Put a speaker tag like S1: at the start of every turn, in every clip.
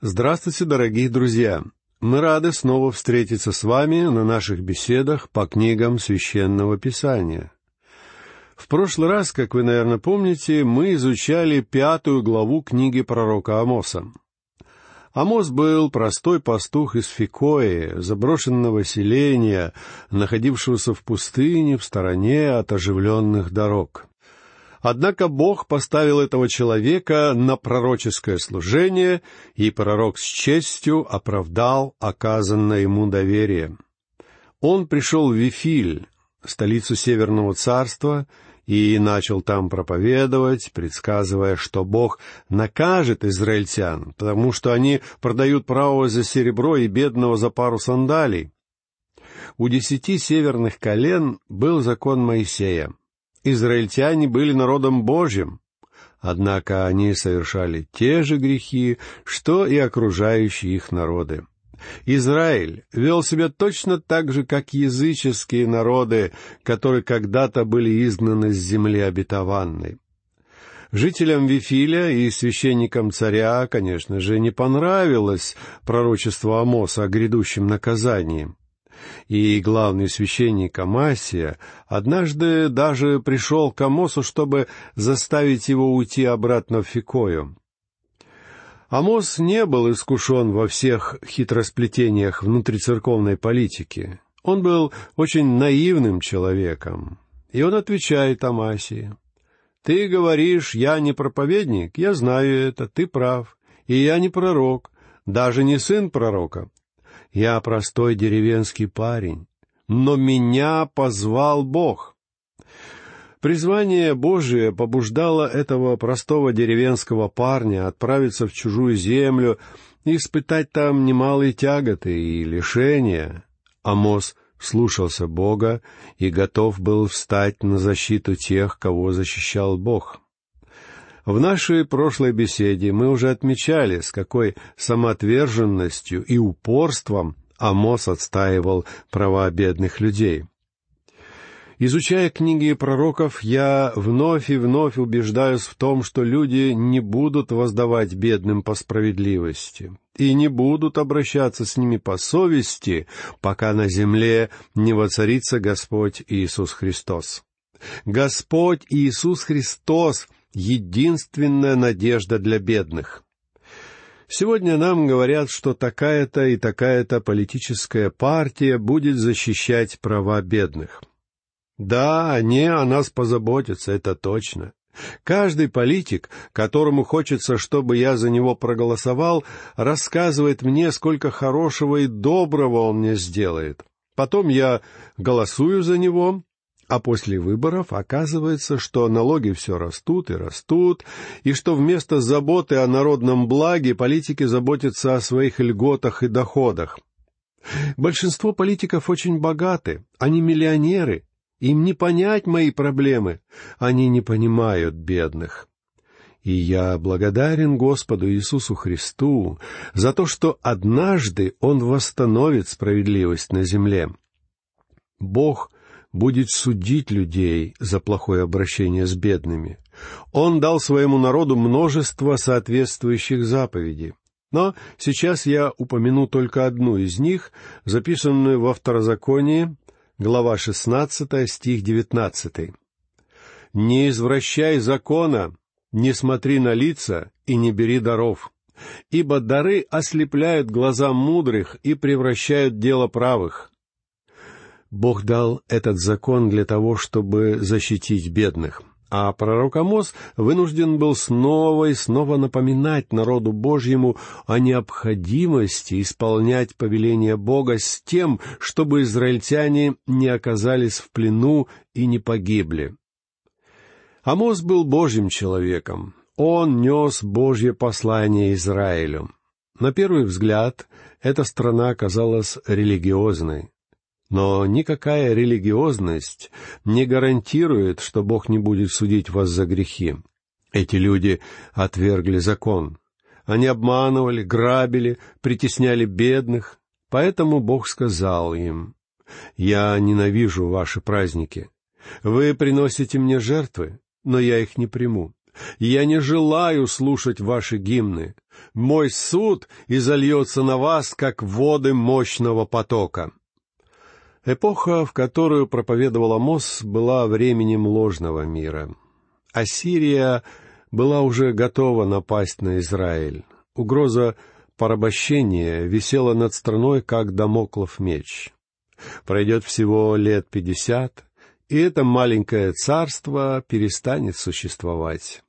S1: Здравствуйте, дорогие друзья! Мы рады снова встретиться с вами на наших беседах по книгам Священного Писания. В прошлый раз, как вы, наверное, помните, мы изучали пятую главу книги пророка Амоса. Амос был простой пастух из Фикои, заброшенного селения, находившегося в пустыне в стороне от оживленных дорог. Однако Бог поставил этого человека на пророческое служение, и пророк с честью оправдал оказанное ему доверие. Он пришел в Вифиль, столицу Северного царства, и начал там проповедовать, предсказывая, что Бог накажет израильтян, потому что они продают правого за серебро и бедного за пару сандалий. У десяти северных колен был закон Моисея — израильтяне были народом Божьим, однако они совершали те же грехи, что и окружающие их народы. Израиль вел себя точно так же, как языческие народы, которые когда-то были изгнаны с земли обетованной. Жителям Вифиля и священникам царя, конечно же, не понравилось пророчество Амоса о грядущем наказании и главный священник Амасия однажды даже пришел к Амосу, чтобы заставить его уйти обратно в Фикою. Амос не был искушен во всех хитросплетениях внутрицерковной политики. Он был очень наивным человеком. И он отвечает Амасии. «Ты говоришь, я не проповедник, я знаю это, ты прав, и я не пророк, даже не сын пророка. Я простой деревенский парень, но меня позвал Бог. Призвание Божие побуждало этого простого деревенского парня отправиться в чужую землю и испытать там немалые тяготы и лишения. Амос слушался Бога и готов был встать на защиту тех, кого защищал Бог. В нашей прошлой беседе мы уже отмечали, с какой самоотверженностью и упорством Амос отстаивал права бедных людей. Изучая книги пророков, я вновь и вновь убеждаюсь в том, что люди не будут воздавать бедным по справедливости и не будут обращаться с ними по совести, пока на земле не воцарится Господь Иисус Христос. Господь Иисус Христос единственная надежда для бедных. Сегодня нам говорят, что такая-то и такая-то политическая партия будет защищать права бедных. Да, они о нас позаботятся, это точно. Каждый политик, которому хочется, чтобы я за него проголосовал, рассказывает мне, сколько хорошего и доброго он мне сделает. Потом я голосую за него, а после выборов оказывается, что налоги все растут и растут, и что вместо заботы о народном благе политики заботятся о своих льготах и доходах. Большинство политиков очень богаты, они миллионеры, им не понять мои проблемы, они не понимают бедных. И я благодарен Господу Иисусу Христу за то, что однажды Он восстановит справедливость на земле. Бог будет судить людей за плохое обращение с бедными. Он дал своему народу множество соответствующих заповедей. Но сейчас я упомяну только одну из них, записанную во Второзаконии, глава 16, стих 19. «Не извращай закона, не смотри на лица и не бери даров, ибо дары ослепляют глаза мудрых и превращают дело правых. Бог дал этот закон для того, чтобы защитить бедных. А пророк Амос вынужден был снова и снова напоминать народу Божьему о необходимости исполнять повеление Бога с тем, чтобы израильтяне не оказались в плену и не погибли. Амос был Божьим человеком. Он нес Божье послание Израилю. На первый взгляд, эта страна казалась религиозной. Но никакая религиозность не гарантирует, что Бог не будет судить вас за грехи. Эти люди отвергли закон. Они обманывали, грабили, притесняли бедных. Поэтому Бог сказал им, «Я ненавижу ваши праздники. Вы приносите мне жертвы, но я их не приму. Я не желаю слушать ваши гимны. Мой суд изольется на вас, как воды мощного потока». Эпоха, в которую проповедовал Амос, была временем ложного мира. Ассирия была уже готова напасть на Израиль. Угроза порабощения висела над страной, как домоклов меч. Пройдет всего лет пятьдесят, и это маленькое царство перестанет существовать.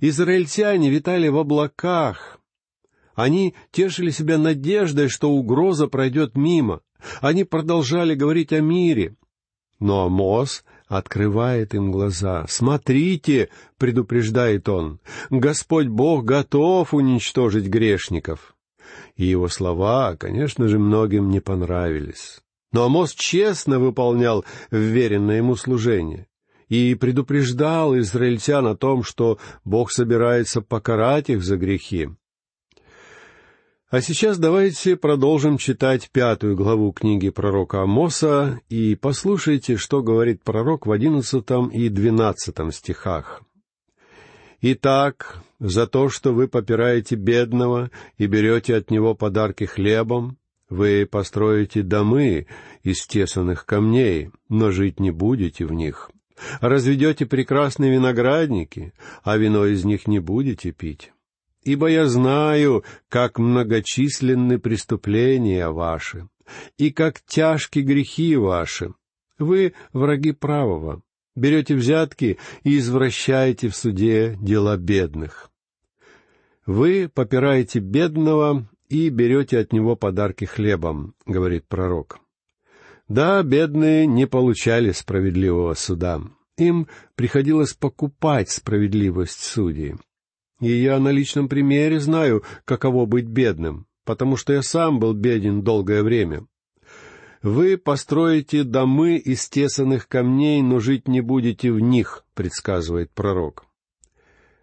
S1: Израильтяне витали в облаках. Они тешили себя надеждой, что угроза пройдет мимо. Они продолжали говорить о мире. Но Амос открывает им глаза. «Смотрите!» — предупреждает он. «Господь Бог готов уничтожить грешников». И его слова, конечно же, многим не понравились. Но Амос честно выполнял вверенное ему служение и предупреждал израильтян о том, что Бог собирается покарать их за грехи. А сейчас давайте продолжим читать пятую главу книги пророка Амоса и послушайте, что говорит пророк в одиннадцатом и двенадцатом стихах. «Итак, за то, что вы попираете бедного и берете от него подарки хлебом, вы построите домы из тесанных камней, но жить не будете в них. Разведете прекрасные виноградники, а вино из них не будете пить ибо я знаю, как многочисленны преступления ваши, и как тяжки грехи ваши. Вы враги правого, берете взятки и извращаете в суде дела бедных. Вы попираете бедного и берете от него подарки хлебом, говорит пророк. Да, бедные не получали справедливого суда. Им приходилось покупать справедливость судей. И я на личном примере знаю, каково быть бедным, потому что я сам был беден долгое время. Вы построите домы из тесанных камней, но жить не будете в них, предсказывает пророк.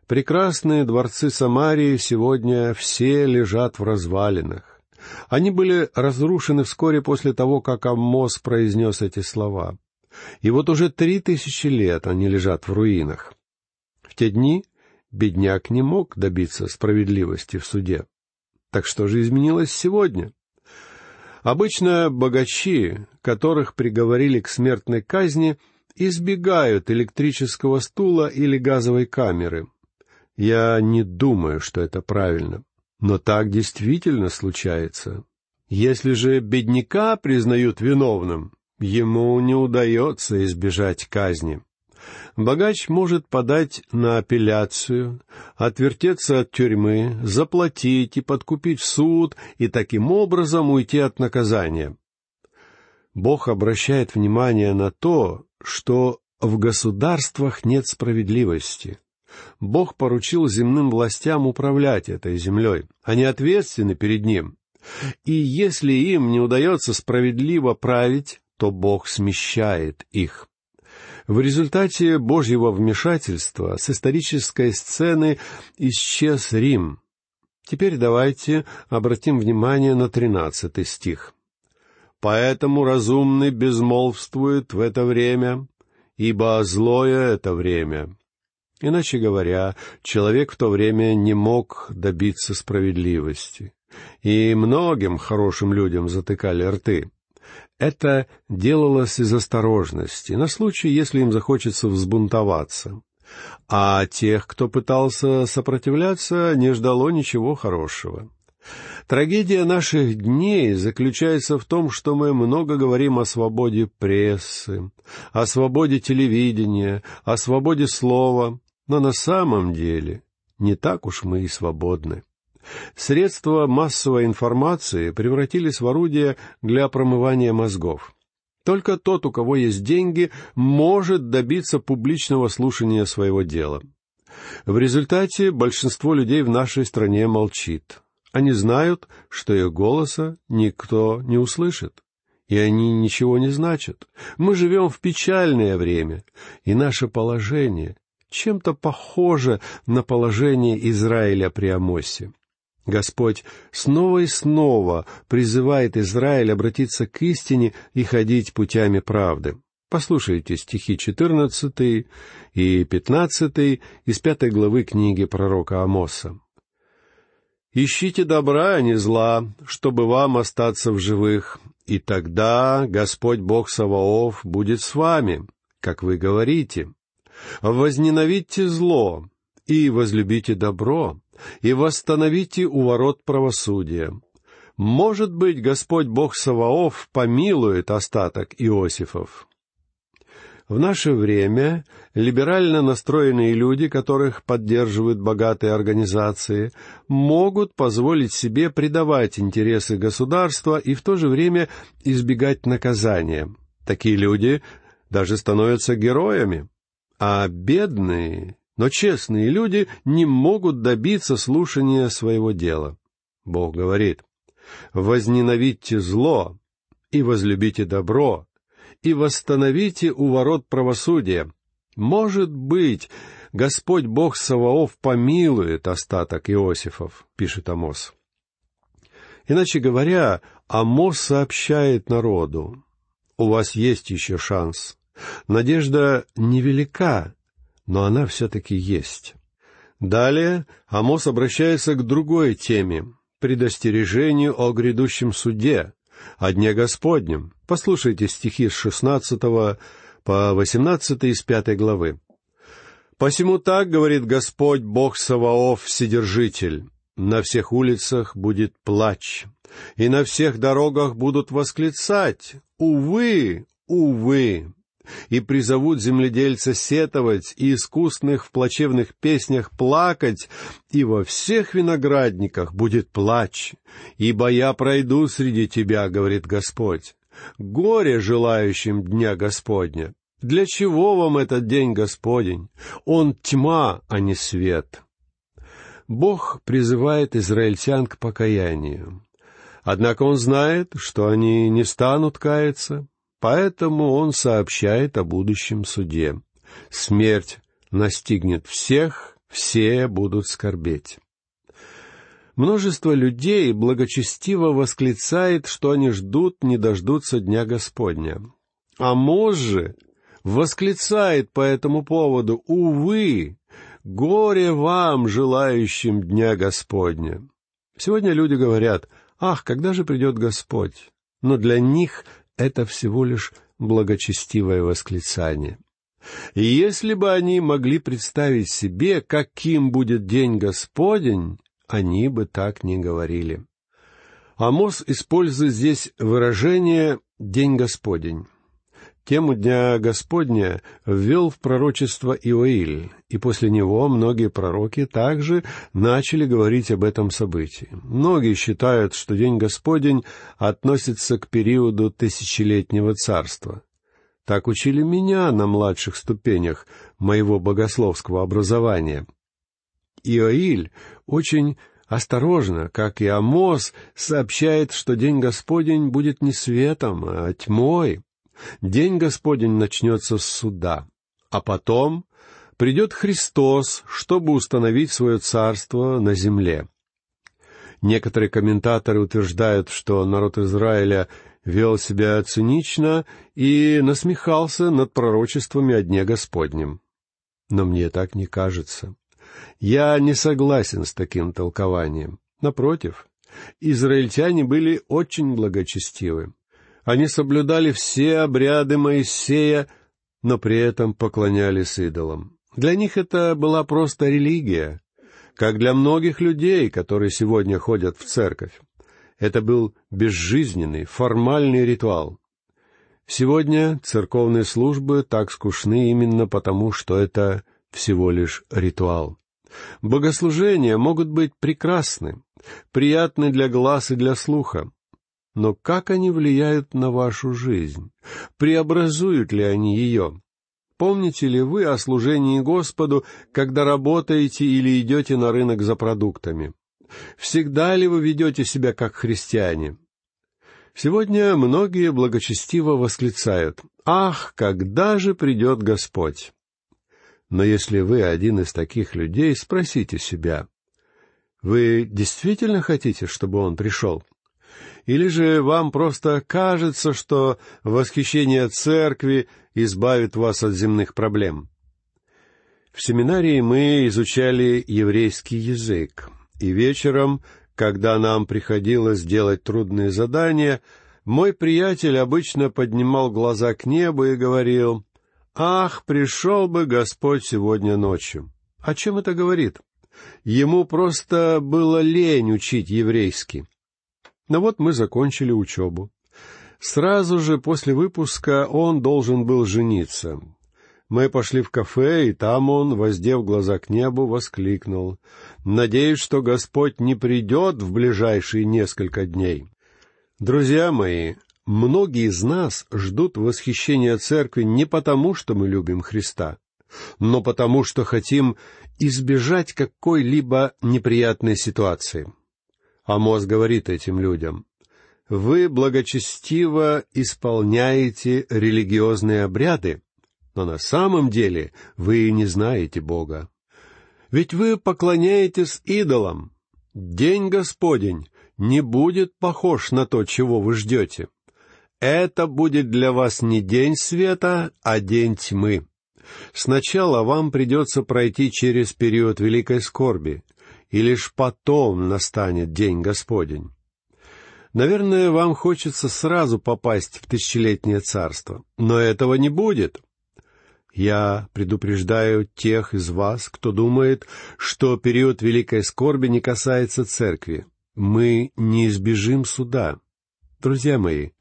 S1: Прекрасные дворцы Самарии сегодня все лежат в развалинах. Они были разрушены вскоре после того, как Аммос произнес эти слова. И вот уже три тысячи лет они лежат в руинах. В те дни бедняк не мог добиться справедливости в суде. Так что же изменилось сегодня? Обычно богачи, которых приговорили к смертной казни, избегают электрического стула или газовой камеры. Я не думаю, что это правильно. Но так действительно случается. Если же бедняка признают виновным, ему не удается избежать казни богач может подать на апелляцию, отвертеться от тюрьмы, заплатить и подкупить суд и таким образом уйти от наказания. Бог обращает внимание на то, что в государствах нет справедливости. Бог поручил земным властям управлять этой землей. Они ответственны перед Ним. И если им не удается справедливо править, то Бог смещает их. В результате Божьего вмешательства с исторической сцены исчез Рим. Теперь давайте обратим внимание на тринадцатый стих. «Поэтому разумный безмолвствует в это время, ибо злое это время». Иначе говоря, человек в то время не мог добиться справедливости, и многим хорошим людям затыкали рты. Это делалось из осторожности, на случай, если им захочется взбунтоваться. А тех, кто пытался сопротивляться, не ждало ничего хорошего. Трагедия наших дней заключается в том, что мы много говорим о свободе прессы, о свободе телевидения, о свободе слова, но на самом деле не так уж мы и свободны. Средства массовой информации превратились в орудие для промывания мозгов. Только тот, у кого есть деньги, может добиться публичного слушания своего дела. В результате большинство людей в нашей стране молчит. Они знают, что их голоса никто не услышит, и они ничего не значат. Мы живем в печальное время, и наше положение чем-то похоже на положение Израиля при Амосе. Господь снова и снова призывает Израиль обратиться к истине и ходить путями правды. Послушайте стихи 14 и 15 из пятой главы книги пророка Амоса. «Ищите добра, а не зла, чтобы вам остаться в живых, и тогда Господь Бог Саваоф будет с вами, как вы говорите. Возненавидьте зло и возлюбите добро, и восстановите у ворот правосудия. Может быть, Господь Бог Саваоф помилует остаток Иосифов. В наше время либерально настроенные люди, которых поддерживают богатые организации, могут позволить себе предавать интересы государства и в то же время избегать наказания. Такие люди даже становятся героями. А бедные, но честные люди не могут добиться слушания своего дела. Бог говорит, «Возненавидьте зло и возлюбите добро, и восстановите у ворот правосудия. Может быть, Господь Бог Саваоф помилует остаток Иосифов, пишет Амос. Иначе говоря, Амос сообщает народу, у вас есть еще шанс. Надежда невелика, но она все-таки есть. Далее Амос обращается к другой теме — предостережению о грядущем суде, о Дне Господнем. Послушайте стихи с шестнадцатого по восемнадцатый из пятой главы. «Посему так, — говорит Господь, Бог Саваоф, Вседержитель, — на всех улицах будет плач, и на всех дорогах будут восклицать, увы, увы, и призовут земледельца сетовать и искусных в плачевных песнях плакать, и во всех виноградниках будет плач, ибо я пройду среди тебя, говорит Господь. Горе желающим дня Господня. Для чего вам этот день Господень? Он тьма, а не свет. Бог призывает израильтян к покаянию. Однако он знает, что они не станут каяться, Поэтому он сообщает о будущем суде. Смерть настигнет всех, все будут скорбеть. Множество людей благочестиво восклицает, что они ждут, не дождутся Дня Господня. А же восклицает по этому поводу, «Увы, горе вам, желающим Дня Господня!» Сегодня люди говорят, «Ах, когда же придет Господь?» Но для них это всего лишь благочестивое восклицание. И если бы они могли представить себе, каким будет день Господень, они бы так не говорили. Амос использует здесь выражение «день Господень». Тему Дня Господня ввел в пророчество Иоиль, и после него многие пророки также начали говорить об этом событии. Многие считают, что День Господень относится к периоду тысячелетнего царства. Так учили меня на младших ступенях моего богословского образования. Иоиль очень осторожно, как и Амос, сообщает, что День Господень будет не светом, а тьмой, День Господень начнется с суда, а потом придет Христос, чтобы установить свое царство на земле. Некоторые комментаторы утверждают, что народ Израиля вел себя цинично и насмехался над пророчествами о Дне Господнем. Но мне так не кажется. Я не согласен с таким толкованием. Напротив, израильтяне были очень благочестивы. Они соблюдали все обряды Моисея, но при этом поклонялись идолам. Для них это была просто религия, как для многих людей, которые сегодня ходят в церковь. Это был безжизненный, формальный ритуал. Сегодня церковные службы так скучны именно потому, что это всего лишь ритуал. Богослужения могут быть прекрасны, приятны для глаз и для слуха, но как они влияют на вашу жизнь? Преобразуют ли они ее? Помните ли вы о служении Господу, когда работаете или идете на рынок за продуктами? Всегда ли вы ведете себя как христиане? Сегодня многие благочестиво восклицают «Ах, когда же придет Господь!» Но если вы один из таких людей, спросите себя, «Вы действительно хотите, чтобы Он пришел?» Или же вам просто кажется, что восхищение церкви избавит вас от земных проблем? В семинарии мы изучали еврейский язык, и вечером, когда нам приходилось делать трудные задания, мой приятель обычно поднимал глаза к небу и говорил, «Ах, пришел бы Господь сегодня ночью!» О чем это говорит? Ему просто было лень учить еврейский. Но вот мы закончили учебу. Сразу же после выпуска он должен был жениться. Мы пошли в кафе, и там он, воздев глаза к небу, воскликнул. «Надеюсь, что Господь не придет в ближайшие несколько дней». Друзья мои, многие из нас ждут восхищения церкви не потому, что мы любим Христа, но потому, что хотим избежать какой-либо неприятной ситуации. Амос говорит этим людям, «Вы благочестиво исполняете религиозные обряды, но на самом деле вы не знаете Бога. Ведь вы поклоняетесь идолам. День Господень не будет похож на то, чего вы ждете. Это будет для вас не день света, а день тьмы. Сначала вам придется пройти через период великой скорби, и лишь потом настанет день Господень. Наверное, вам хочется сразу попасть в тысячелетнее царство, но этого не будет. Я предупреждаю тех из вас, кто думает, что период великой скорби не касается церкви. Мы не избежим суда. Друзья мои,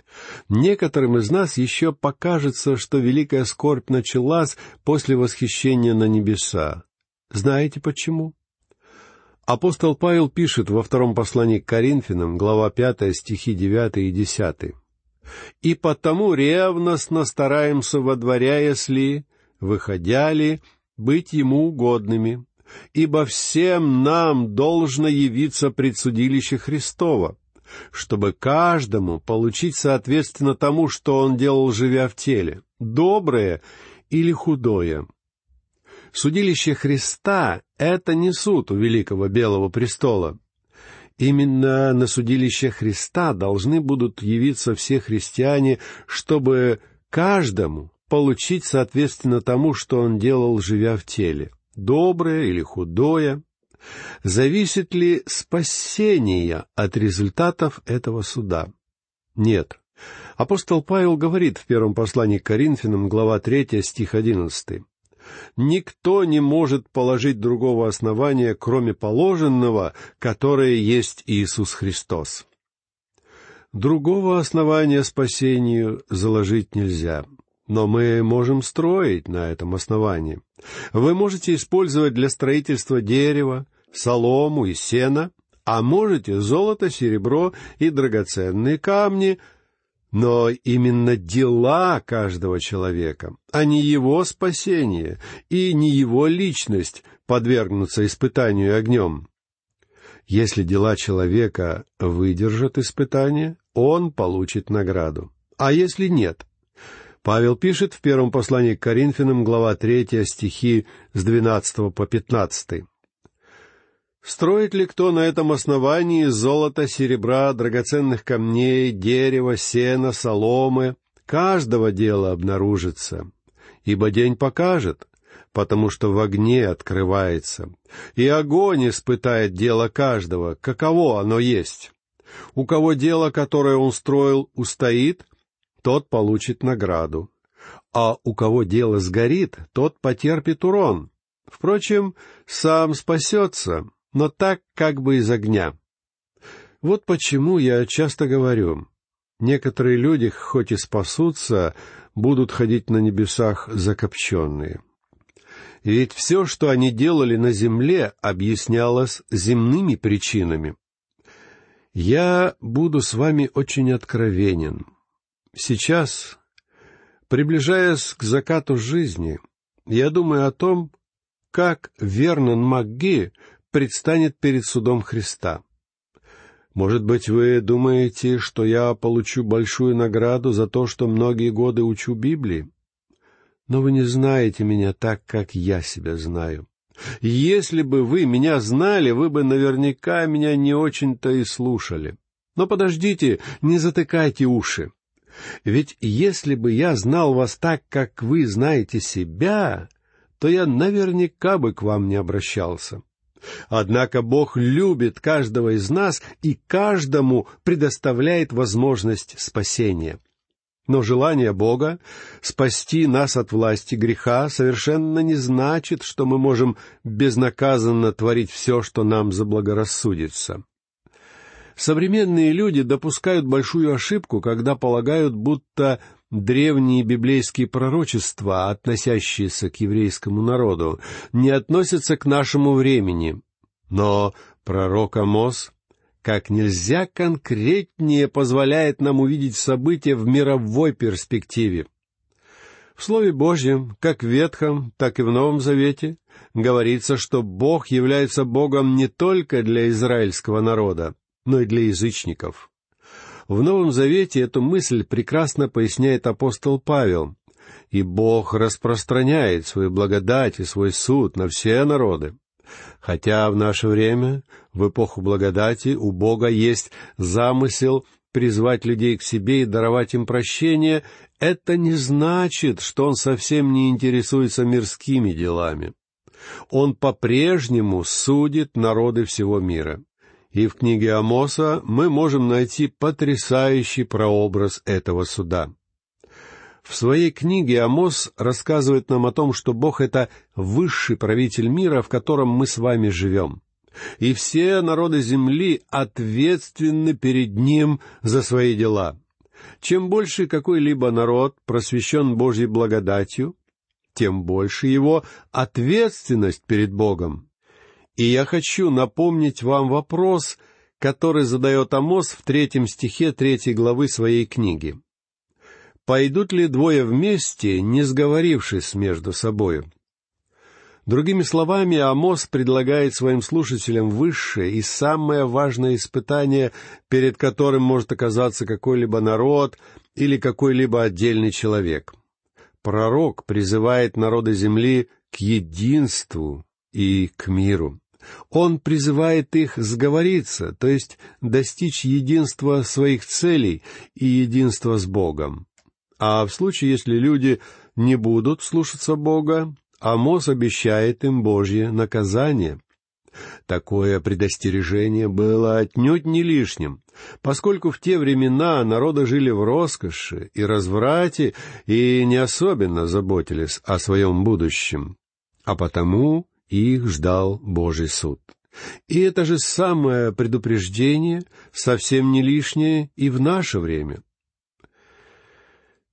S1: некоторым из нас еще покажется, что великая скорбь началась после восхищения на небеса. Знаете почему? Апостол Павел пишет во втором послании к Коринфянам, глава пятая, стихи девятый и десятый. «И потому ревностно стараемся, водворяя сли, выходя ли, быть ему угодными, ибо всем нам должно явиться предсудилище Христова, чтобы каждому получить соответственно тому, что он делал, живя в теле, доброе или худое. Судилище Христа — это не суд у Великого Белого Престола. Именно на судилище Христа должны будут явиться все христиане, чтобы каждому получить соответственно тому, что он делал, живя в теле, доброе или худое. Зависит ли спасение от результатов этого суда? Нет. Апостол Павел говорит в первом послании к Коринфянам, глава 3, стих 11 никто не может положить другого основания, кроме положенного, которое есть Иисус Христос. Другого основания спасению заложить нельзя, но мы можем строить на этом основании. Вы можете использовать для строительства дерева, солому и сена, а можете золото, серебро и драгоценные камни — но именно дела каждого человека, а не его спасение и не его личность подвергнутся испытанию огнем. Если дела человека выдержат испытание, он получит награду. А если нет? Павел пишет в первом послании к Коринфянам, глава 3, стихи с 12 по 15. Строит ли кто на этом основании золото, серебра, драгоценных камней, дерева, сена, соломы? Каждого дела обнаружится, ибо день покажет, потому что в огне открывается, и огонь испытает дело каждого, каково оно есть. У кого дело, которое он строил, устоит, тот получит награду, а у кого дело сгорит, тот потерпит урон. Впрочем, сам спасется, но так как бы из огня. Вот почему я часто говорю, некоторые люди, хоть и спасутся, будут ходить на небесах закопченные. Ведь все, что они делали на земле, объяснялось земными причинами. Я буду с вами очень откровенен. Сейчас, приближаясь к закату жизни, я думаю о том, как Вернон МакГи предстанет перед судом Христа. Может быть, вы думаете, что я получу большую награду за то, что многие годы учу Библии? Но вы не знаете меня так, как я себя знаю. Если бы вы меня знали, вы бы наверняка меня не очень-то и слушали. Но подождите, не затыкайте уши. Ведь если бы я знал вас так, как вы знаете себя, то я наверняка бы к вам не обращался. Однако Бог любит каждого из нас и каждому предоставляет возможность спасения. Но желание Бога спасти нас от власти греха совершенно не значит, что мы можем безнаказанно творить все, что нам заблагорассудится. Современные люди допускают большую ошибку, когда полагают, будто древние библейские пророчества, относящиеся к еврейскому народу, не относятся к нашему времени. Но пророк Амос как нельзя конкретнее позволяет нам увидеть события в мировой перспективе. В Слове Божьем, как в Ветхом, так и в Новом Завете, говорится, что Бог является Богом не только для израильского народа, но и для язычников. В Новом Завете эту мысль прекрасно поясняет апостол Павел, и Бог распространяет свою благодать и свой суд на все народы. Хотя в наше время, в эпоху благодати, у Бога есть замысел призвать людей к себе и даровать им прощение, это не значит, что Он совсем не интересуется мирскими делами. Он по-прежнему судит народы всего мира и в книге Амоса мы можем найти потрясающий прообраз этого суда. В своей книге Амос рассказывает нам о том, что Бог — это высший правитель мира, в котором мы с вами живем. И все народы земли ответственны перед Ним за свои дела. Чем больше какой-либо народ просвещен Божьей благодатью, тем больше его ответственность перед Богом. И я хочу напомнить вам вопрос, который задает Амос в третьем стихе третьей главы своей книги. «Пойдут ли двое вместе, не сговорившись между собою?» Другими словами, Амос предлагает своим слушателям высшее и самое важное испытание, перед которым может оказаться какой-либо народ или какой-либо отдельный человек. Пророк призывает народы земли к единству и к миру. Он призывает их сговориться, то есть достичь единства своих целей и единства с Богом. А в случае, если люди не будут слушаться Бога, Амос обещает им Божье наказание. Такое предостережение было отнюдь не лишним, поскольку в те времена народы жили в роскоши и разврате и не особенно заботились о своем будущем. А потому их ждал Божий суд. И это же самое предупреждение совсем не лишнее и в наше время.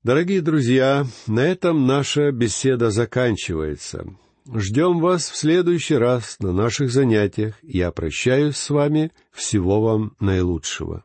S1: Дорогие друзья, на этом наша беседа заканчивается. Ждем вас в следующий раз на наших занятиях. Я прощаюсь с вами. Всего вам наилучшего.